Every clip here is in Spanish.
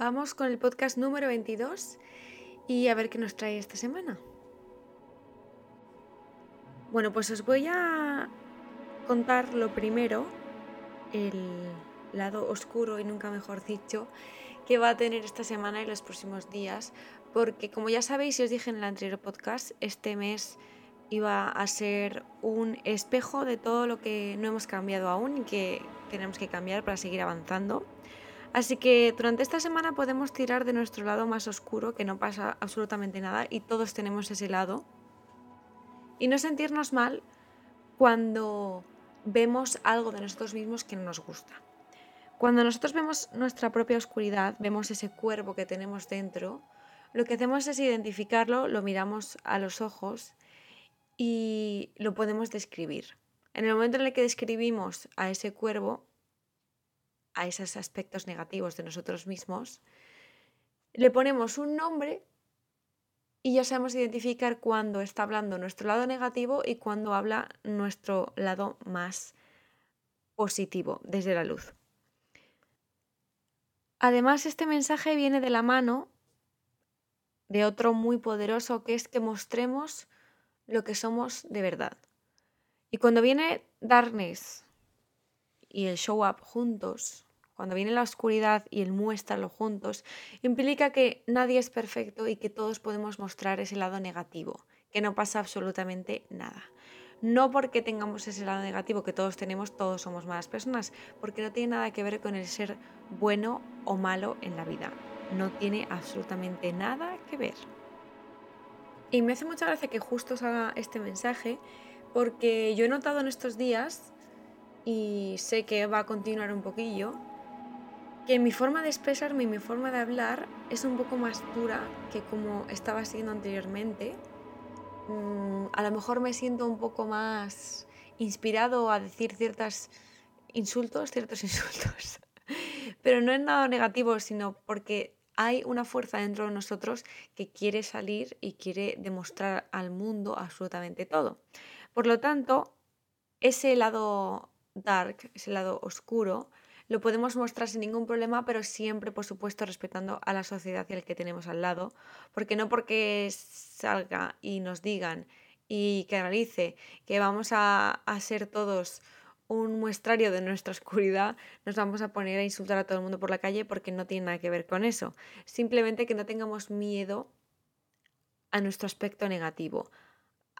Vamos con el podcast número 22 y a ver qué nos trae esta semana. Bueno, pues os voy a contar lo primero, el lado oscuro y nunca mejor dicho, que va a tener esta semana y los próximos días, porque como ya sabéis y os dije en el anterior podcast, este mes iba a ser un espejo de todo lo que no hemos cambiado aún y que tenemos que cambiar para seguir avanzando. Así que durante esta semana podemos tirar de nuestro lado más oscuro, que no pasa absolutamente nada y todos tenemos ese lado. Y no sentirnos mal cuando vemos algo de nosotros mismos que no nos gusta. Cuando nosotros vemos nuestra propia oscuridad, vemos ese cuervo que tenemos dentro, lo que hacemos es identificarlo, lo miramos a los ojos y lo podemos describir. En el momento en el que describimos a ese cuervo, a esos aspectos negativos de nosotros mismos, le ponemos un nombre y ya sabemos identificar cuándo está hablando nuestro lado negativo y cuándo habla nuestro lado más positivo desde la luz. Además, este mensaje viene de la mano de otro muy poderoso que es que mostremos lo que somos de verdad. Y cuando viene Darkness y el show up juntos, cuando viene la oscuridad y el muéstralo juntos, implica que nadie es perfecto y que todos podemos mostrar ese lado negativo, que no pasa absolutamente nada. No porque tengamos ese lado negativo que todos tenemos, todos somos malas personas, porque no tiene nada que ver con el ser bueno o malo en la vida. No tiene absolutamente nada que ver. Y me hace mucha gracia que justo salga este mensaje, porque yo he notado en estos días y sé que va a continuar un poquillo, que mi forma de expresarme y mi forma de hablar es un poco más dura que como estaba siendo anteriormente. Mm, a lo mejor me siento un poco más inspirado a decir ciertos insultos, ciertos insultos. Pero no es nada negativo, sino porque hay una fuerza dentro de nosotros que quiere salir y quiere demostrar al mundo absolutamente todo. Por lo tanto, ese lado dark, ese lado oscuro, lo podemos mostrar sin ningún problema, pero siempre, por supuesto, respetando a la sociedad y al que tenemos al lado, porque no porque salga y nos digan y que analice que vamos a, a ser todos un muestrario de nuestra oscuridad, nos vamos a poner a insultar a todo el mundo por la calle porque no tiene nada que ver con eso. Simplemente que no tengamos miedo a nuestro aspecto negativo,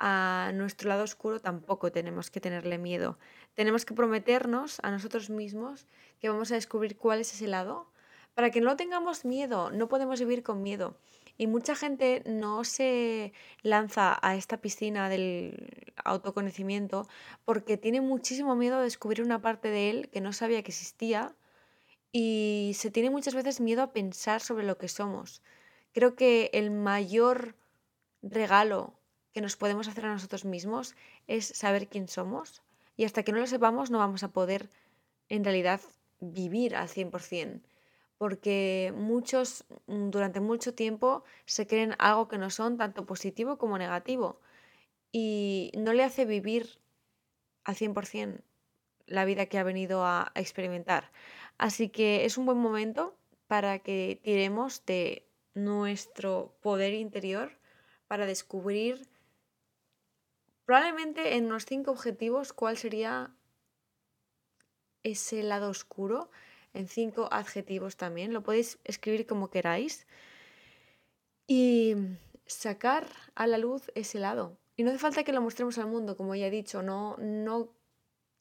a nuestro lado oscuro tampoco tenemos que tenerle miedo. Tenemos que prometernos a nosotros mismos que vamos a descubrir cuál es ese lado para que no tengamos miedo, no podemos vivir con miedo. Y mucha gente no se lanza a esta piscina del autoconocimiento porque tiene muchísimo miedo de descubrir una parte de él que no sabía que existía y se tiene muchas veces miedo a pensar sobre lo que somos. Creo que el mayor regalo que nos podemos hacer a nosotros mismos es saber quién somos y hasta que no lo sepamos no vamos a poder en realidad vivir al 100%, porque muchos durante mucho tiempo se creen algo que no son, tanto positivo como negativo, y no le hace vivir al 100% la vida que ha venido a experimentar. Así que es un buen momento para que tiremos de nuestro poder interior para descubrir Probablemente en los cinco objetivos, ¿cuál sería ese lado oscuro? En cinco adjetivos también. Lo podéis escribir como queráis. Y sacar a la luz ese lado. Y no hace falta que lo mostremos al mundo, como ya he dicho, no, no,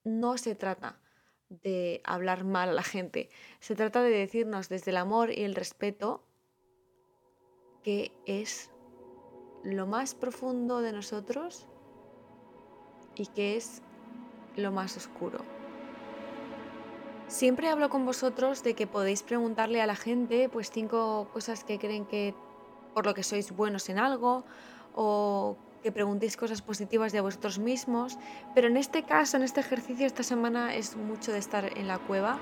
no se trata de hablar mal a la gente. Se trata de decirnos desde el amor y el respeto que es lo más profundo de nosotros y qué es lo más oscuro. Siempre hablo con vosotros de que podéis preguntarle a la gente pues cinco cosas que creen que por lo que sois buenos en algo o que preguntéis cosas positivas de vosotros mismos, pero en este caso, en este ejercicio esta semana es mucho de estar en la cueva,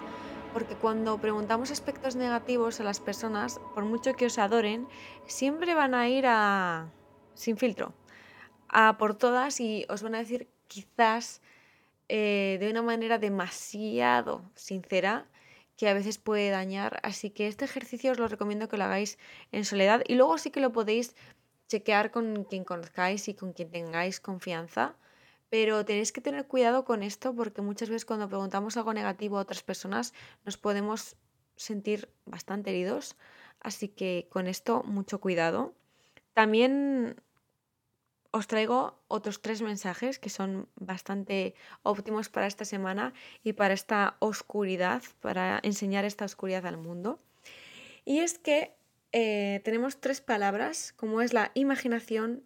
porque cuando preguntamos aspectos negativos a las personas, por mucho que os adoren, siempre van a ir a sin filtro, a por todas y os van a decir quizás eh, de una manera demasiado sincera que a veces puede dañar. Así que este ejercicio os lo recomiendo que lo hagáis en soledad y luego sí que lo podéis chequear con quien conozcáis y con quien tengáis confianza. Pero tenéis que tener cuidado con esto porque muchas veces cuando preguntamos algo negativo a otras personas nos podemos sentir bastante heridos. Así que con esto mucho cuidado. También os traigo otros tres mensajes que son bastante óptimos para esta semana y para esta oscuridad, para enseñar esta oscuridad al mundo. Y es que eh, tenemos tres palabras, como es la imaginación,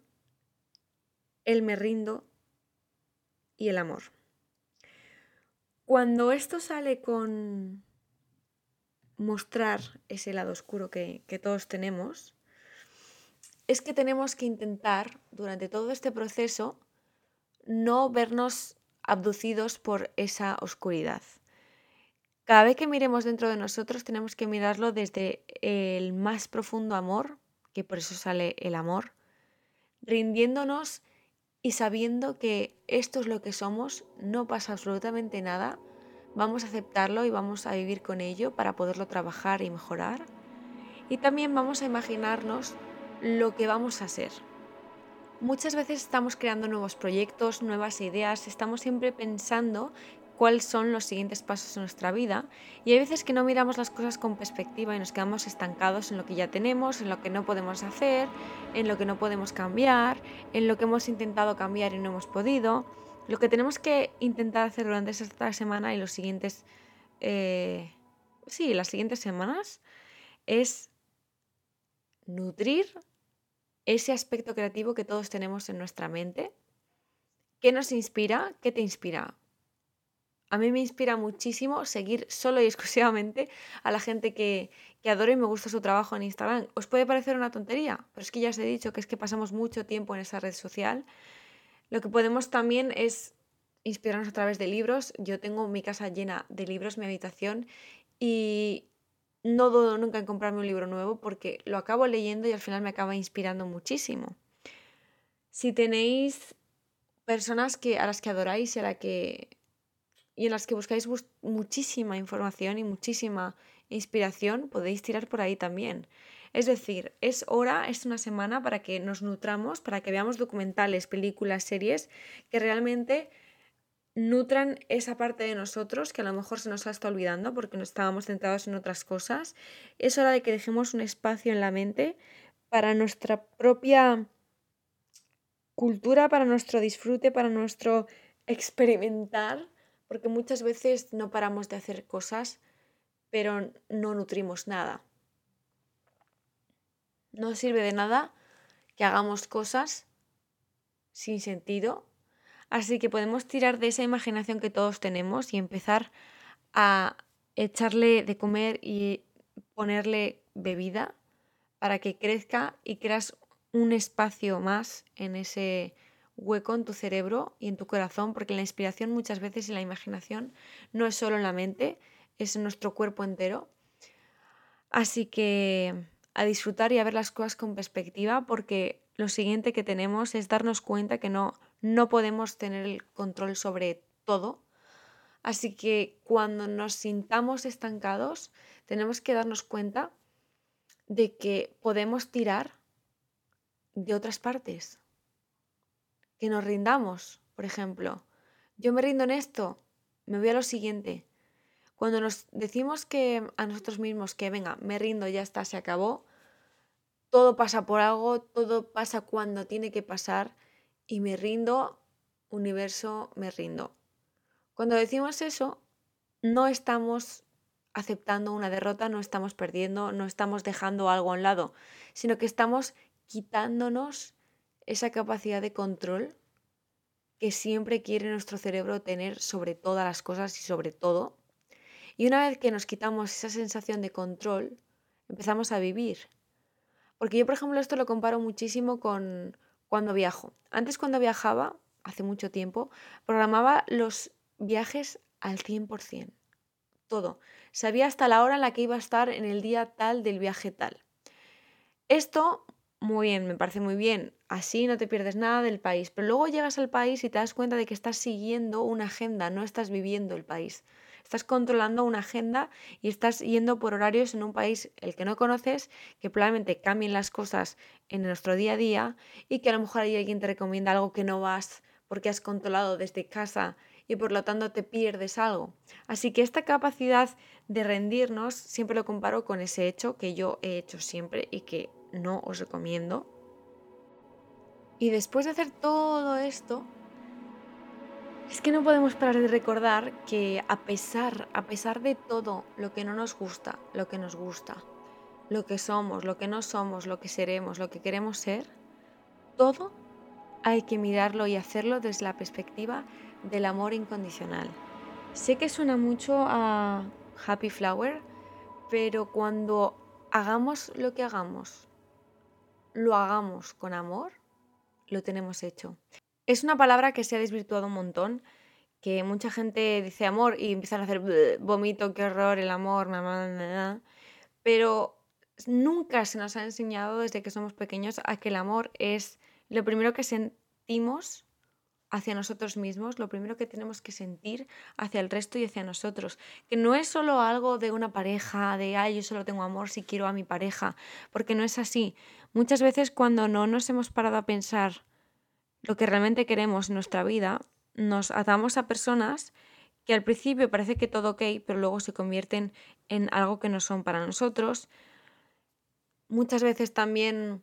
el me rindo y el amor. Cuando esto sale con mostrar ese lado oscuro que todos tenemos, es que tenemos que intentar durante todo este proceso no vernos abducidos por esa oscuridad. Cada vez que miremos dentro de nosotros tenemos que mirarlo desde el más profundo amor, que por eso sale el amor, rindiéndonos y sabiendo que esto es lo que somos, no pasa absolutamente nada, vamos a aceptarlo y vamos a vivir con ello para poderlo trabajar y mejorar. Y también vamos a imaginarnos lo que vamos a ser. Muchas veces estamos creando nuevos proyectos, nuevas ideas, estamos siempre pensando cuáles son los siguientes pasos en nuestra vida y hay veces que no miramos las cosas con perspectiva y nos quedamos estancados en lo que ya tenemos, en lo que no podemos hacer, en lo que no podemos cambiar, en lo que hemos intentado cambiar y no hemos podido. Lo que tenemos que intentar hacer durante esta semana y los siguientes, eh, sí, las siguientes semanas es nutrir ese aspecto creativo que todos tenemos en nuestra mente. ¿Qué nos inspira? ¿Qué te inspira? A mí me inspira muchísimo seguir solo y exclusivamente a la gente que, que adoro y me gusta su trabajo en Instagram. ¿Os puede parecer una tontería? Pero es que ya os he dicho que es que pasamos mucho tiempo en esa red social. Lo que podemos también es inspirarnos a través de libros. Yo tengo mi casa llena de libros, mi habitación, y no dudo nunca en comprarme un libro nuevo porque lo acabo leyendo y al final me acaba inspirando muchísimo. Si tenéis personas que, a las que adoráis y, a la que, y en las que buscáis muchísima información y muchísima inspiración, podéis tirar por ahí también. Es decir, es hora, es una semana para que nos nutramos, para que veamos documentales, películas, series que realmente nutran esa parte de nosotros que a lo mejor se nos ha estado olvidando porque no estábamos centrados en otras cosas. Es hora de que dejemos un espacio en la mente para nuestra propia cultura, para nuestro disfrute, para nuestro experimentar, porque muchas veces no paramos de hacer cosas, pero no nutrimos nada. No sirve de nada que hagamos cosas sin sentido Así que podemos tirar de esa imaginación que todos tenemos y empezar a echarle de comer y ponerle bebida para que crezca y creas un espacio más en ese hueco en tu cerebro y en tu corazón, porque la inspiración muchas veces y la imaginación no es solo en la mente, es en nuestro cuerpo entero. Así que a disfrutar y a ver las cosas con perspectiva, porque lo siguiente que tenemos es darnos cuenta que no no podemos tener el control sobre todo. Así que cuando nos sintamos estancados, tenemos que darnos cuenta de que podemos tirar de otras partes. Que nos rindamos, por ejemplo. Yo me rindo en esto, me voy a lo siguiente. Cuando nos decimos que a nosotros mismos que venga, me rindo, ya está, se acabó, todo pasa por algo, todo pasa cuando tiene que pasar y me rindo, universo, me rindo. Cuando decimos eso, no estamos aceptando una derrota, no estamos perdiendo, no estamos dejando algo a un lado, sino que estamos quitándonos esa capacidad de control que siempre quiere nuestro cerebro tener sobre todas las cosas y sobre todo. Y una vez que nos quitamos esa sensación de control, empezamos a vivir. Porque yo, por ejemplo, esto lo comparo muchísimo con, cuando viajo. Antes cuando viajaba, hace mucho tiempo, programaba los viajes al 100%. Todo. Sabía hasta la hora en la que iba a estar en el día tal del viaje tal. Esto, muy bien, me parece muy bien. Así no te pierdes nada del país. Pero luego llegas al país y te das cuenta de que estás siguiendo una agenda, no estás viviendo el país. Estás controlando una agenda y estás yendo por horarios en un país el que no conoces, que probablemente cambien las cosas en nuestro día a día y que a lo mejor hay alguien te recomienda algo que no vas porque has controlado desde casa y por lo tanto te pierdes algo. Así que esta capacidad de rendirnos siempre lo comparo con ese hecho que yo he hecho siempre y que no os recomiendo. Y después de hacer todo esto, es que no podemos parar de recordar que a pesar, a pesar de todo lo que no nos gusta, lo que nos gusta, lo que somos, lo que no somos, lo que seremos, lo que queremos ser, todo hay que mirarlo y hacerlo desde la perspectiva del amor incondicional. Sé que suena mucho a Happy Flower, pero cuando hagamos lo que hagamos, lo hagamos con amor, lo tenemos hecho. Es una palabra que se ha desvirtuado un montón, que mucha gente dice amor y empiezan a hacer vomito, qué horror, el amor, pero nunca se nos ha enseñado desde que somos pequeños a que el amor es lo primero que sentimos hacia nosotros mismos, lo primero que tenemos que sentir hacia el resto y hacia nosotros. Que no es solo algo de una pareja, de, ay, yo solo tengo amor si quiero a mi pareja, porque no es así. Muchas veces cuando no nos hemos parado a pensar lo que realmente queremos en nuestra vida, nos atamos a personas que al principio parece que todo ok, pero luego se convierten en algo que no son para nosotros. Muchas veces también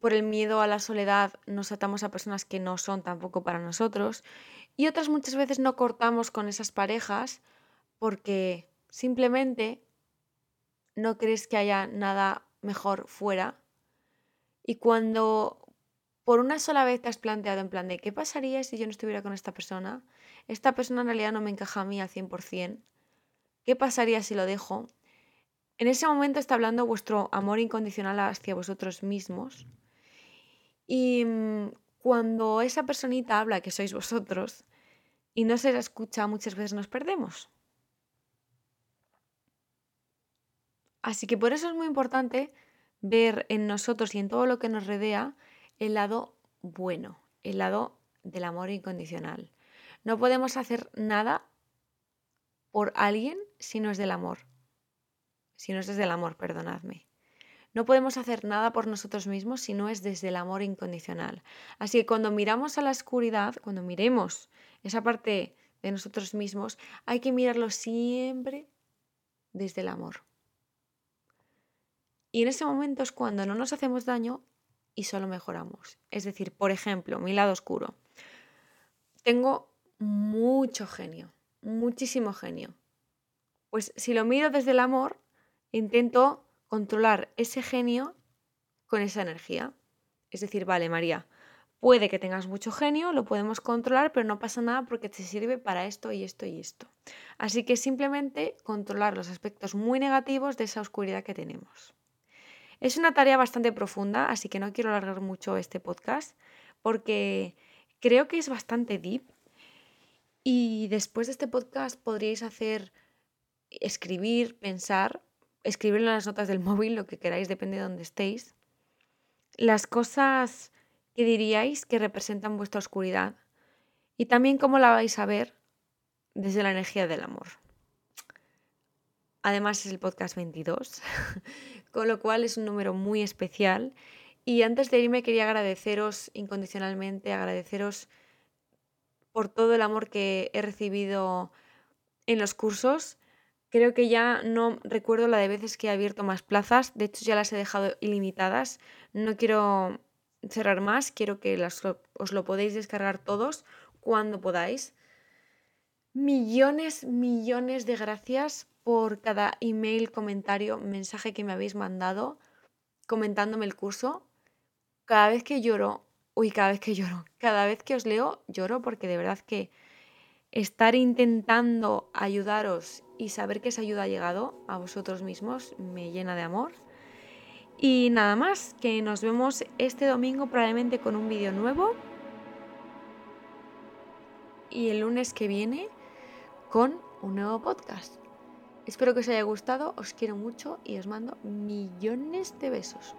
por el miedo a la soledad nos atamos a personas que no son tampoco para nosotros. Y otras muchas veces no cortamos con esas parejas porque simplemente no crees que haya nada mejor fuera. Y cuando por una sola vez te has planteado en plan de qué pasaría si yo no estuviera con esta persona, esta persona en realidad no me encaja a mí al 100%, ¿qué pasaría si lo dejo? En ese momento está hablando vuestro amor incondicional hacia vosotros mismos. Y mm, cuando esa personita habla que sois vosotros y no se la escucha, muchas veces nos perdemos. Así que por eso es muy importante ver en nosotros y en todo lo que nos rodea el lado bueno, el lado del amor incondicional. No podemos hacer nada por alguien si no es del amor. Si no es desde el amor, perdonadme. No podemos hacer nada por nosotros mismos si no es desde el amor incondicional. Así que cuando miramos a la oscuridad, cuando miremos esa parte de nosotros mismos, hay que mirarlo siempre desde el amor. Y en ese momento es cuando no nos hacemos daño y solo mejoramos. Es decir, por ejemplo, mi lado oscuro. Tengo mucho genio, muchísimo genio. Pues si lo miro desde el amor, intento controlar ese genio con esa energía. Es decir, vale, María, puede que tengas mucho genio, lo podemos controlar, pero no pasa nada porque te sirve para esto y esto y esto. Así que simplemente controlar los aspectos muy negativos de esa oscuridad que tenemos. Es una tarea bastante profunda, así que no quiero alargar mucho este podcast porque creo que es bastante deep. Y después de este podcast podríais hacer, escribir, pensar, escribirlo en las notas del móvil, lo que queráis, depende de donde estéis, las cosas que diríais que representan vuestra oscuridad y también cómo la vais a ver desde la energía del amor. Además es el podcast 22, con lo cual es un número muy especial. Y antes de irme quería agradeceros incondicionalmente, agradeceros por todo el amor que he recibido en los cursos. Creo que ya no recuerdo la de veces que he abierto más plazas, de hecho ya las he dejado ilimitadas. No quiero cerrar más, quiero que os lo podéis descargar todos cuando podáis. Millones, millones de gracias por cada email, comentario, mensaje que me habéis mandado comentándome el curso. Cada vez que lloro, uy, cada vez que lloro, cada vez que os leo, lloro porque de verdad que estar intentando ayudaros y saber que esa ayuda ha llegado a vosotros mismos me llena de amor. Y nada más, que nos vemos este domingo probablemente con un vídeo nuevo. Y el lunes que viene con un nuevo podcast. Espero que os haya gustado, os quiero mucho y os mando millones de besos.